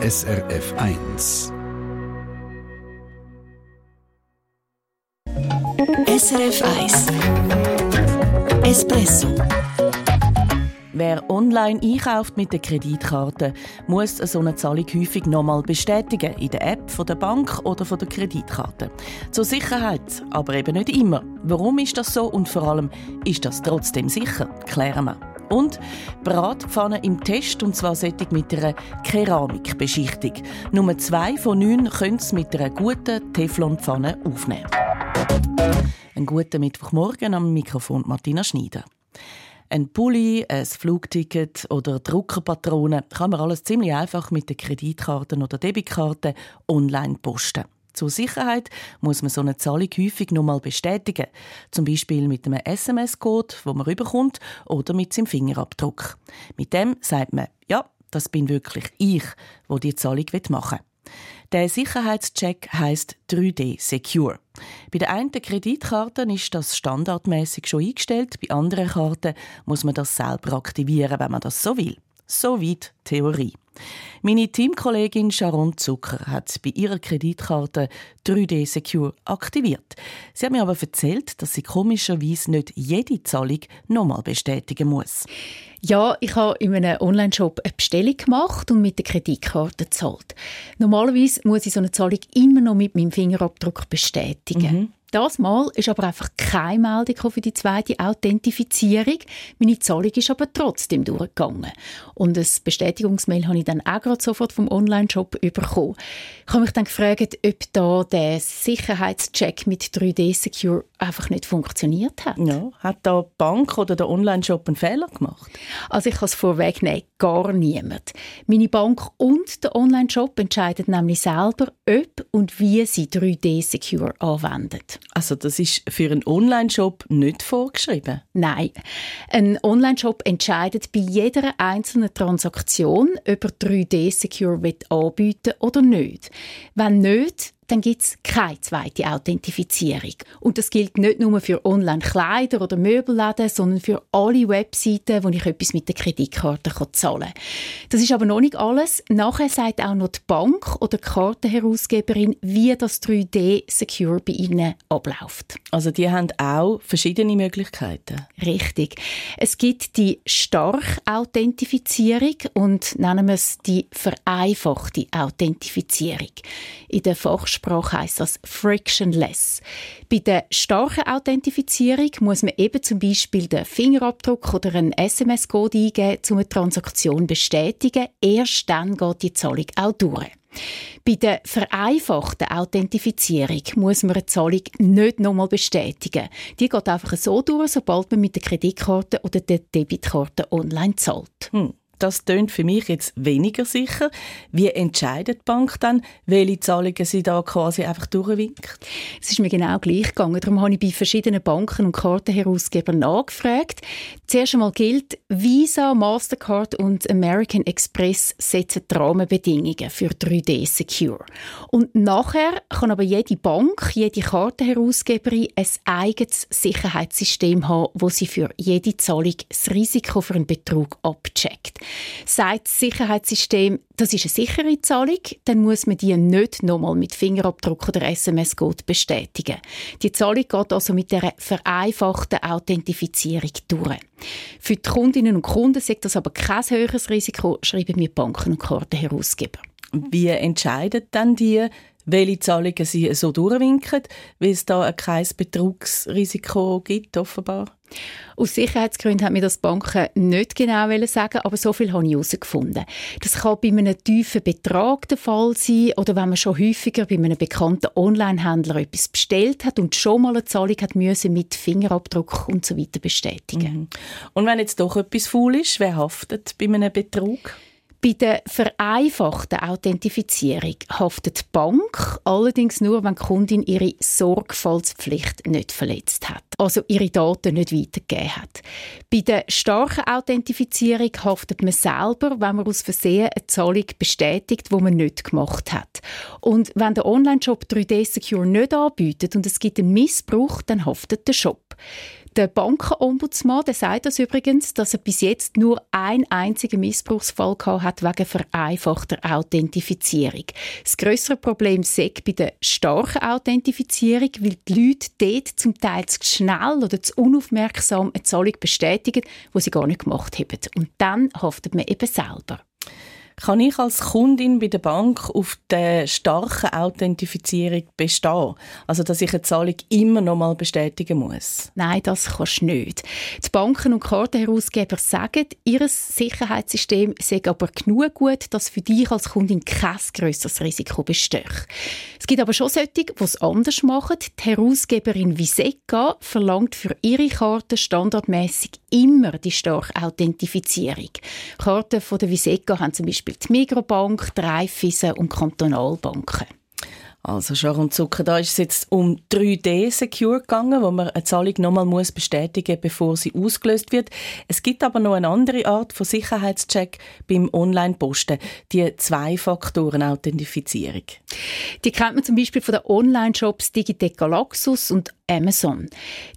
SRF 1. SRF 1 Espresso Wer online einkauft mit der Kreditkarte, muss so eine Zahlung häufig nochmal bestätigen in der App von der Bank oder von der Kreditkarte. Zur Sicherheit, aber eben nicht immer. Warum ist das so und vor allem ist das trotzdem sicher? Klären wir. Und Bratpfanne im Test, und zwar sättig mit einer Keramikbeschichtung. Nummer zwei von neun können es mit einer guten Teflonpfanne aufnehmen. Einen guten Mittwochmorgen am Mikrofon Martina Schneider. Ein Pulli, ein Flugticket oder Druckerpatronen kann man alles ziemlich einfach mit der Kreditkarte oder Debitkarte online posten. Zur Sicherheit muss man so eine Zahlung häufig nochmal bestätigen. Zum Beispiel mit einem SMS-Code, wo man rüberkommt, oder mit seinem Fingerabdruck. Mit dem sagt man, ja, das bin wirklich ich, wo die Zahlung machen will. Der Sicherheitscheck heißt 3D Secure. Bei der einen Kreditkarte ist das standardmäßig schon eingestellt, bei anderen Karten muss man das selber aktivieren, wenn man das so will. Soweit Theorie. Meine Teamkollegin Sharon Zucker hat bei ihrer Kreditkarte 3D Secure aktiviert. Sie hat mir aber erzählt, dass sie komischerweise nicht jede Zahlung nochmal bestätigen muss. Ja, ich habe in einem Online-Shop eine Bestellung gemacht und mit der Kreditkarte gezahlt. Normalerweise muss ich so eine Zahlung immer noch mit meinem Fingerabdruck bestätigen. Mhm. Das Mal ist aber einfach keine Meldung für die zweite Authentifizierung. Meine Zahlung ist aber trotzdem durchgegangen. Und ein Bestätigungsmail habe ich dann auch gerade sofort vom Online-Shop bekommen. Ich habe mich dann gefragt, ob da der Sicherheitscheck mit 3D Secure einfach nicht funktioniert hat. Ja, hat da die Bank oder der Online-Shop einen Fehler gemacht? Also ich kann es vorwegnehmen, gar niemand. Meine Bank und der Online-Shop entscheiden nämlich selber, ob und wie sie 3D Secure anwenden. Also das ist für einen Online-Shop nicht vorgeschrieben? Nein. Ein Online-Shop entscheidet bei jeder einzelnen Transaktion, ob er 3D Secure anbieten oder nicht. Wenn nicht, dann gibt es keine zweite Authentifizierung. Und das gilt nicht nur für Online-Kleider oder Möbelläden, sondern für alle Webseiten, wo ich etwas mit der Kreditkarte zahlen kann. Das ist aber noch nicht alles. Nachher sagt auch noch die Bank oder die Kartenherausgeberin, wie das 3D-Secure bei ihnen abläuft. Also die haben auch verschiedene Möglichkeiten? Richtig. Es gibt die Stark-Authentifizierung und nennen wir es die vereinfachte Authentifizierung. In der Fachsprache Fachsprache heißt das frictionless. Bei der starken Authentifizierung muss man eben zum Beispiel den Fingerabdruck oder einen SMS-Code eingeben, um eine Transaktion zu bestätigen. Erst dann geht die Zahlung auch durch. Bei der vereinfachten Authentifizierung muss man eine Zahlung nicht nochmal bestätigen. Die geht einfach so durch, sobald man mit der Kreditkarte oder der Debitkarte online zahlt. Hm. Das tönt für mich jetzt weniger sicher. Wie entscheidet die Bank dann, welche Zahlungen sie da quasi einfach durchwinkt? Es ist mir genau gleich gegangen. Darum habe ich bei verschiedenen Banken und Kartenherausgebern nachgefragt. Zuerst einmal gilt, Visa, Mastercard und American Express setzen die Rahmenbedingungen für 3D Secure. Und nachher kann aber jede Bank, jede Kartenherausgeberin ein eigenes Sicherheitssystem haben, wo sie für jede Zahlung das Risiko für einen Betrug abcheckt. Sagt das Sicherheitssystem, das ist eine sichere Zahlung, dann muss man die nicht nochmal mit Fingerabdruck oder SMS-Code bestätigen. Die Zahlung geht also mit der vereinfachten Authentifizierung durch. Für die Kundinnen und Kunden sagt das aber kein höheres Risiko, schreiben mir Banken und Kartenherausgeber. Wie entscheiden dann die, welche Zahlungen sie so durchwinken, weil es da kein Betrugsrisiko gibt, offenbar? Aus Sicherheitsgründen hat mir das Banken nicht genau sagen, aber so viel habe ich herausgefunden. Das kann bei einem tiefen Betrag der Fall sein oder wenn man schon häufiger bei einem bekannten Online-Händler etwas bestellt hat und schon mal eine Zahlung hat müssen mit Fingerabdruck und so bestätigen. Mhm. Und wenn jetzt doch etwas faul ist, wer haftet bei einem Betrug? Bei der vereinfachten Authentifizierung haftet die Bank allerdings nur, wenn die Kundin ihre Sorgfaltspflicht nicht verletzt hat, also ihre Daten nicht weitergegeben hat. Bei der starken Authentifizierung haftet man selber, wenn man aus Versehen eine Zahlung bestätigt, wo man nicht gemacht hat. Und wenn der Online-Shop 3D Secure nicht anbietet und es gibt einen Missbrauch, dann haftet der Shop. Der Bankenombudsmann der sagt das übrigens, dass er bis jetzt nur einen einzigen Missbrauchsfall hat wegen vereinfachter Authentifizierung. Das größere Problem sei bei der starken Authentifizierung, weil die Leute dort zum Teil zu schnell oder zu unaufmerksam eine Zahlung bestätigen, die sie gar nicht gemacht haben. Und dann haftet man eben selber. Kann ich als Kundin bei der Bank auf der starken Authentifizierung bestehen? Also, dass ich eine Zahlung immer noch mal bestätigen muss? Nein, das kannst du nicht. Die Banken und Kartenherausgeber sagen, ihr Sicherheitssystem sei aber genug gut, dass für dich als Kundin kein grösseres Risiko besteht. Es gibt aber schon solche, die es anders machen. Die Herausgeberin Visega verlangt für ihre Karten standardmäßig immer die starke Authentifizierung. Karten von der Visega haben zum Beispiel Beispiel die Migrobank, die Raiffeisen und Kantonalbanken. Also Sharon Zucker, da ist es jetzt um 3D Secure gegangen, wo man eine Zahlung nochmal muss bestätigen bevor sie ausgelöst wird. Es gibt aber noch eine andere Art von Sicherheitscheck beim Online-Posten, die Zwei-Faktoren-Authentifizierung. Die kennt man zum Beispiel von den Online-Shops Digitec Galaxus und Amazon.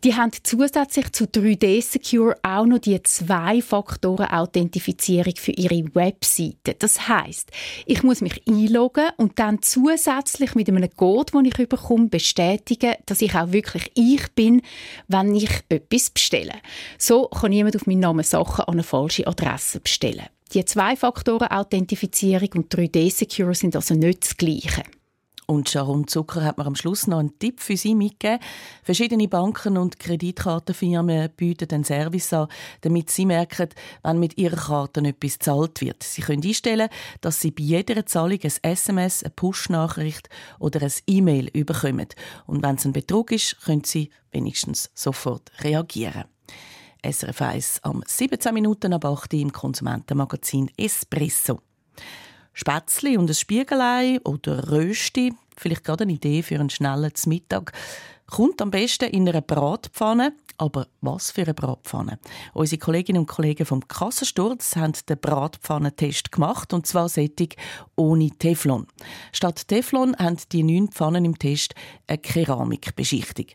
Die haben zusätzlich zu 3D Secure auch noch die Zwei-Faktoren-Authentifizierung für ihre Webseite. Das heißt, ich muss mich einloggen und dann zusätzlich mit einem Code, den ich bekomme, bestätigen, dass ich auch wirklich ich bin, wenn ich etwas bestelle. So kann niemand auf meinen Namen Sachen an eine falsche Adresse bestellen. Die Zwei-Faktoren-Authentifizierung und 3D-Secure sind also nicht das Gleiche. Und Sharon Zucker hat mir am Schluss noch einen Tipp für Sie mitgegeben. Verschiedene Banken und Kreditkartenfirmen bieten den Service an, damit Sie merken, wenn mit Ihrer Karte etwas gezahlt wird. Sie können einstellen, dass Sie bei jeder Zahlung ein SMS, eine Push-Nachricht oder ein E-Mail bekommen. Und wenn es ein Betrug ist, können Sie wenigstens sofort reagieren. SRF 1 am 17 Minuten ab 8 im Konsumentenmagazin Espresso. Spätzli und ein Spiegelei oder Rösti, vielleicht gerade eine Idee für einen schnellen Mittag, kommt am besten in einer Bratpfanne aber was für eine Bratpfanne? Unsere Kolleginnen und Kollegen vom Kassensturz haben den Bratpfannentest gemacht und zwar sättig ohne Teflon. Statt Teflon haben die neun Pfannen im Test eine Keramikbeschichtung.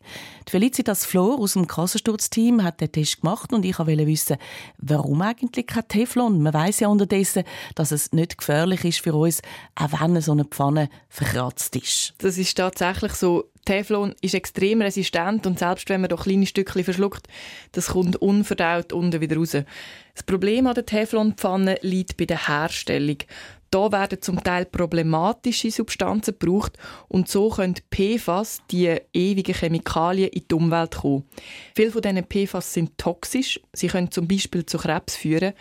Die Felicitas Flor aus dem Kassensturz-Team hat den Test gemacht und ich wollte wissen, warum eigentlich kein Teflon? Man weiß ja unterdessen, dass es nicht gefährlich ist für uns, auch wenn so eine Pfanne verkratzt ist. Das ist tatsächlich so. Teflon ist extrem resistent und selbst wenn man doch kleine Stückchen verschluckt, das kommt unverdaut unten wieder raus. Das Problem an der Teflonpfanne liegt bei der Herstellung. Da werden zum Teil problematische Substanzen gebraucht und so können PFAS, die ewigen Chemikalien, in die Umwelt kommen. Viele von diesen PFAS sind toxisch. Sie können zum Beispiel zu Krebs führen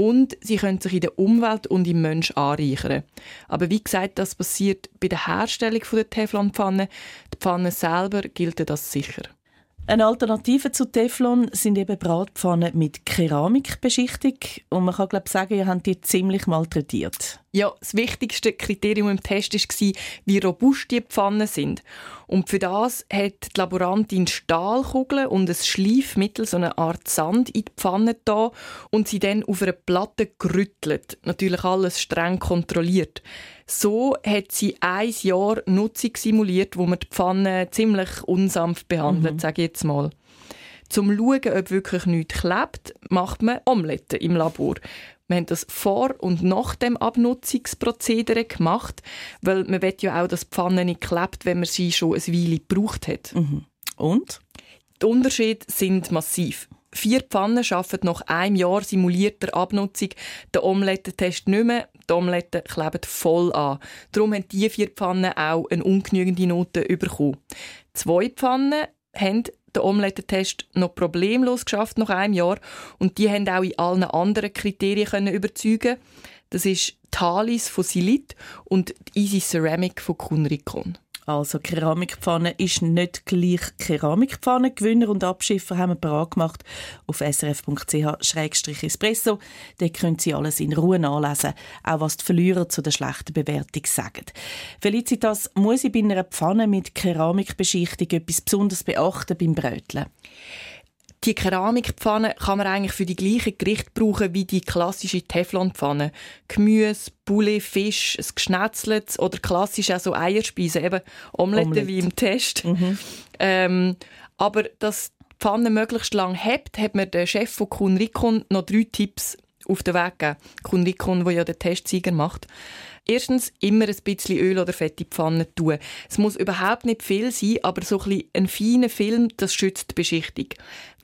und sie können sich in der Umwelt und im Mensch anreichern. Aber wie gesagt, das passiert bei der Herstellung der Teflonpfanne. Die Pfanne selber gilt das sicher. Eine Alternative zu Teflon sind eben Bratpfannen mit Keramikbeschichtung. Und man kann glaube ich, sagen, ihr habt die ziemlich malträtiert. Ja, das wichtigste Kriterium im Test war, wie robust die Pfannen sind. Und für das hat die Laborantin Stahlkugeln und ein Schleifmittel, so eine Art Sand, in die Pfanne da und sie dann auf einer Platte gerüttelt. Natürlich alles streng kontrolliert. So hat sie ein Jahr Nutzung simuliert, wo man die Pfanne ziemlich unsanft behandelt, mhm. sage ich jetzt mal. Zum schauen, ob wirklich nichts klebt, macht man Omeletten im Labor. Wir haben das vor und nach dem Abnutzungsprozedere gemacht, weil man will ja auch, dass die Pfanne nicht klebt, wenn man sie schon eine Weile gebraucht hat. Mhm. Und? Die Unterschiede sind massiv. Vier Pfannen arbeiten nach einem Jahr simulierter Abnutzung den Omelettentest nicht mehr. Die Omeletten kleben voll an. Darum haben diese vier Pfannen auch eine ungenügende Note bekommen. Zwei Pfannen haben den Omelettentest noch problemlos geschafft nach einem Jahr und die haben auch in allen anderen Kriterien können überzeugen. Das ist Thalis von Silit und Easy Ceramic von Kunrikon. Also Keramikpfanne ist nicht gleich Keramikpfanne. Gewinner und Abschiffer haben wir bereit gemacht auf srf.ch-espresso. Dort können Sie alles in Ruhe nachlesen, auch was die Verlierer zu der schlechten Bewertung sagen. Felicitas, muss ich bei einer Pfanne mit Keramikbeschichtung etwas besonders beachten beim Bröteln? Die Keramikpfanne kann man eigentlich für die gleichen Gerichte brauchen wie die klassische Teflonpfanne. Gemüse, Poulet, Fisch, ein geschnetzeltes oder klassisch auch so Eierspeisen, eben Omelette, Omelette. wie im Test. Mhm. Ähm, aber dass Pfanne möglichst lang hebt, hat mir der Chef von Kunrikon noch drei Tipps auf den Weg gegeben. Kunrikon, der ja den Testsieger macht. Erstens immer ein bisschen Öl oder Fett in die Pfanne tun. Es muss überhaupt nicht viel sein, aber so ein, ein feiner Film, das schützt die Beschichtung.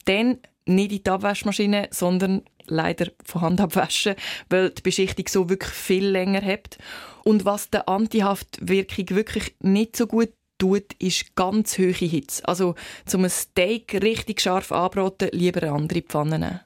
Dann nicht in die Abwaschmaschine, sondern leider von Hand abwaschen, weil die Beschichtung so wirklich viel länger hat. Und was der Antihaftwirkung wirklich nicht so gut tut, ist ganz hohe Hitze. Also zum ein Steak richtig scharf anbraten, lieber eine andere Pfanne nehmen.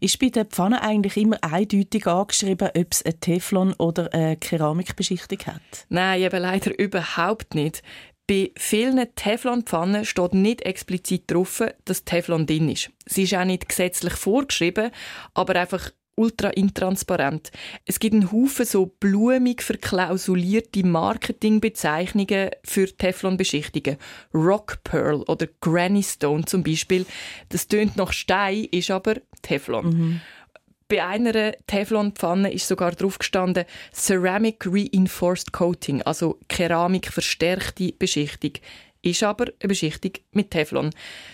Ist bei der Pfanne eigentlich immer eindeutig angeschrieben, ob es eine Teflon- oder eine Keramikbeschichtung hat? Nein, eben leider überhaupt nicht. Bei vielen Teflonpfannen steht nicht explizit drauf, dass Teflon drin ist. Sie ist auch nicht gesetzlich vorgeschrieben, aber einfach ultra intransparent. Es gibt einen Haufen so blumig verklausulierte Marketingbezeichnungen für Teflonbeschichtungen. Rock Pearl oder Granny Stone zum Beispiel. Das tönt nach Stein, ist aber Teflon. Mhm. Bei einer Teflonpfanne ist sogar drauf gestanden Ceramic Reinforced Coating, also Keramik verstärkte Beschichtung ist aber eine Beschichtung mit Teflon.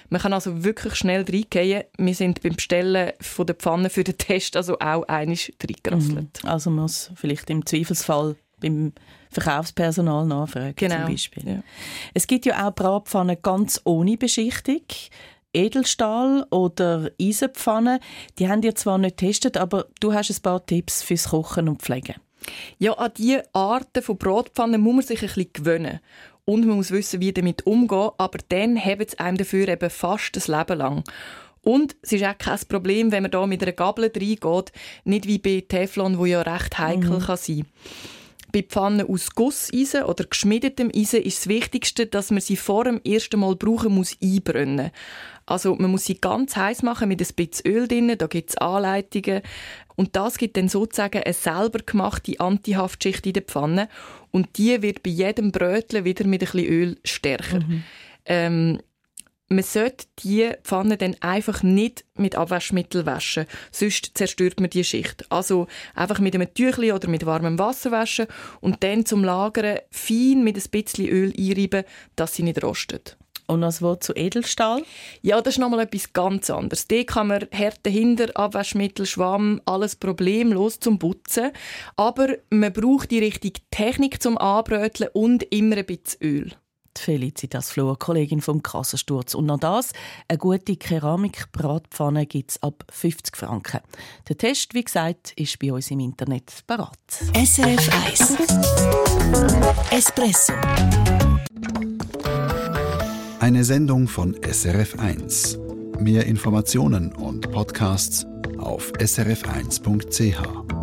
Man kann also wirklich schnell reingehen. Wir sind beim Bestellen von der Pfanne für den Test also auch einig reingerasselt. Mhm. Also muss vielleicht im Zweifelsfall beim Verkaufspersonal nachfragen genau. zum Beispiel. Ja. Es gibt ja auch Bratpfannen ganz ohne Beschichtung. Edelstahl oder Eisenpfanne, die haben ihr zwar nicht getestet, aber du hast ein paar Tipps fürs Kochen und Pflegen. Ja, an diese Arten von Bratpfannen muss man sich ein bisschen gewöhnen und man muss wissen, wie damit umgehen, aber dann hebt es einem dafür eben fast das Leben lang. Und es ist auch kein Problem, wenn man da mit einer Gabel reingeht, nicht wie bei Teflon, wo ja recht heikel mhm. kann sein bei Pfannen aus Gusseisen oder geschmiedetem Eisen ist das Wichtigste, dass man sie vor dem ersten Mal brauchen muss einbrennen. Also man muss sie ganz heiß machen mit ein bisschen Öl drin, da gibt es Anleitungen und das gibt dann sozusagen eine selber gemachte Antihaftschicht in der Pfanne und die wird bei jedem Brötchen wieder mit ein bisschen Öl stärker. Mhm. Ähm, man sollte die Pfanne dann einfach nicht mit Abwaschmittel waschen, sonst zerstört man die Schicht. Also einfach mit einem Tüchli oder mit warmem Wasser waschen und dann zum Lagern fein mit ein bisschen Öl einreiben, dass sie nicht rostet. Und was Wort zu Edelstahl? Ja, das ist nochmal etwas ganz anderes. Da kann man Härte hinter, Abwaschmittel, Schwamm, alles problemlos zum Putzen. Aber man braucht die richtige Technik zum Anbröteln und immer ein bisschen Öl. Die Felicitas Flohr, Kollegin vom Kassensturz. Und noch das, eine gute Keramikbratpfanne gibt es ab 50 Franken. Der Test, wie gesagt, ist bei uns im Internet parat. SRF 1 Espresso eine Sendung von SRF1. Mehr Informationen und Podcasts auf srf1.ch.